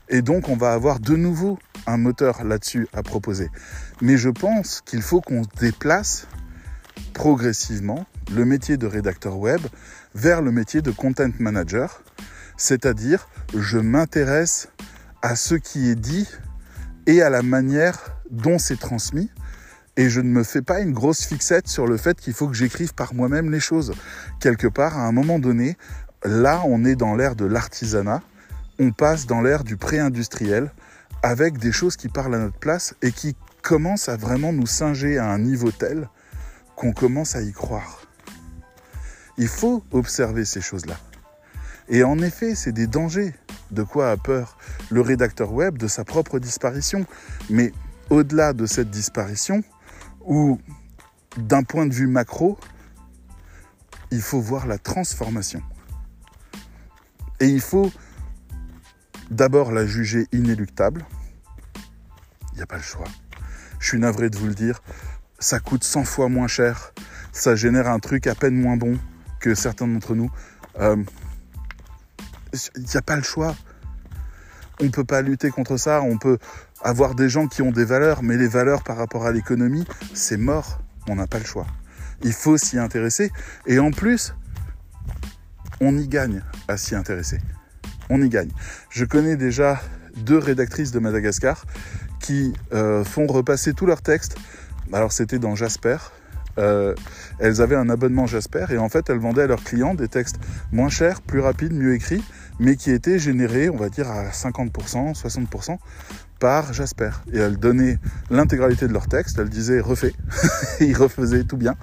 Et donc, on va avoir de nouveau un moteur là-dessus à proposer. Mais je pense qu'il faut qu'on déplace progressivement le métier de rédacteur web vers le métier de content manager. C'est-à-dire, je m'intéresse à ce qui est dit et à la manière dont c'est transmis. Et je ne me fais pas une grosse fixette sur le fait qu'il faut que j'écrive par moi-même les choses. Quelque part, à un moment donné, là, on est dans l'ère de l'artisanat, on passe dans l'ère du pré-industriel, avec des choses qui parlent à notre place et qui commencent à vraiment nous singer à un niveau tel qu'on commence à y croire. Il faut observer ces choses-là. Et en effet, c'est des dangers. De quoi a peur le rédacteur web de sa propre disparition Mais au-delà de cette disparition, ou d'un point de vue macro, il faut voir la transformation. Et il faut d'abord la juger inéluctable. Il n'y a pas le choix. Je suis navré de vous le dire. Ça coûte 100 fois moins cher. Ça génère un truc à peine moins bon que certains d'entre nous. Euh, il n'y a pas le choix. On ne peut pas lutter contre ça. On peut avoir des gens qui ont des valeurs, mais les valeurs par rapport à l'économie, c'est mort. On n'a pas le choix. Il faut s'y intéresser. Et en plus, on y gagne à s'y intéresser. On y gagne. Je connais déjà deux rédactrices de Madagascar qui euh, font repasser tous leurs textes. Alors c'était dans Jasper, euh, elles avaient un abonnement Jasper et en fait elles vendaient à leurs clients des textes moins chers, plus rapides, mieux écrits, mais qui étaient générés, on va dire, à 50%, 60% par Jasper. Et elles donnaient l'intégralité de leur texte, elles disaient refait, et (laughs) ils refaisaient tout bien,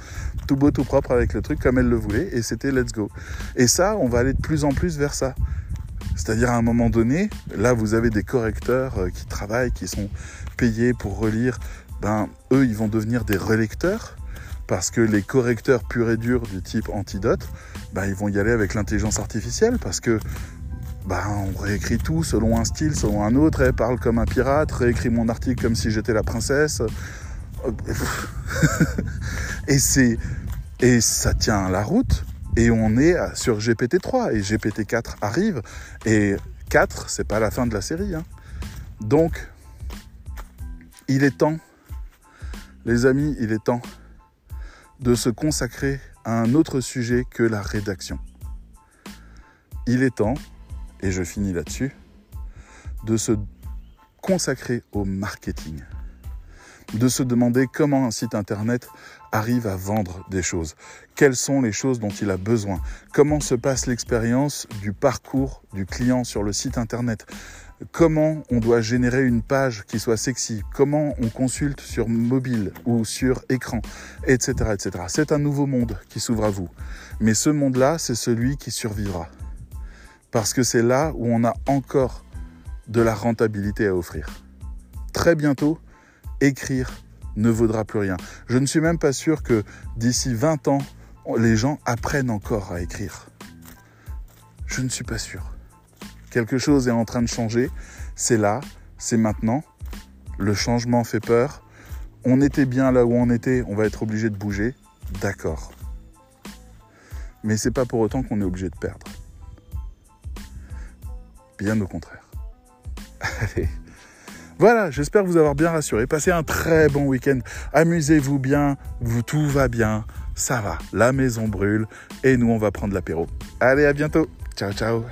tout beau, tout propre avec le truc comme elles le voulaient, et c'était let's go. Et ça, on va aller de plus en plus vers ça. C'est-à-dire à un moment donné, là vous avez des correcteurs euh, qui travaillent, qui sont payés pour relire, ben eux ils vont devenir des relecteurs parce que les correcteurs purs et durs du type antidote, bah, ils vont y aller avec l'intelligence artificielle parce que bah, on réécrit tout selon un style, selon un autre. Elle parle comme un pirate, réécrit mon article comme si j'étais la princesse. (laughs) et c'est et ça tient la route. Et on est sur GPT-3 et GPT-4 arrive. Et 4, c'est pas la fin de la série. Hein. Donc, il est temps, les amis, il est temps de se consacrer à un autre sujet que la rédaction. Il est temps, et je finis là-dessus, de se consacrer au marketing, de se demander comment un site internet arrive à vendre des choses, quelles sont les choses dont il a besoin, comment se passe l'expérience du parcours du client sur le site internet, comment on doit générer une page qui soit sexy, comment on consulte sur mobile ou sur écran, etc. etc. C'est un nouveau monde qui s'ouvre à vous. Mais ce monde-là, c'est celui qui survivra. Parce que c'est là où on a encore de la rentabilité à offrir. Très bientôt, écrire ne vaudra plus rien. Je ne suis même pas sûr que d'ici 20 ans, les gens apprennent encore à écrire. Je ne suis pas sûr. Quelque chose est en train de changer. C'est là, c'est maintenant. Le changement fait peur. On était bien là où on était, on va être obligé de bouger. D'accord. Mais c'est pas pour autant qu'on est obligé de perdre. Bien au contraire. (laughs) Allez. Voilà, j'espère vous avoir bien rassuré. Passez un très bon week-end. Amusez-vous bien. Tout va bien. Ça va. La maison brûle. Et nous, on va prendre l'apéro. Allez, à bientôt. Ciao, ciao.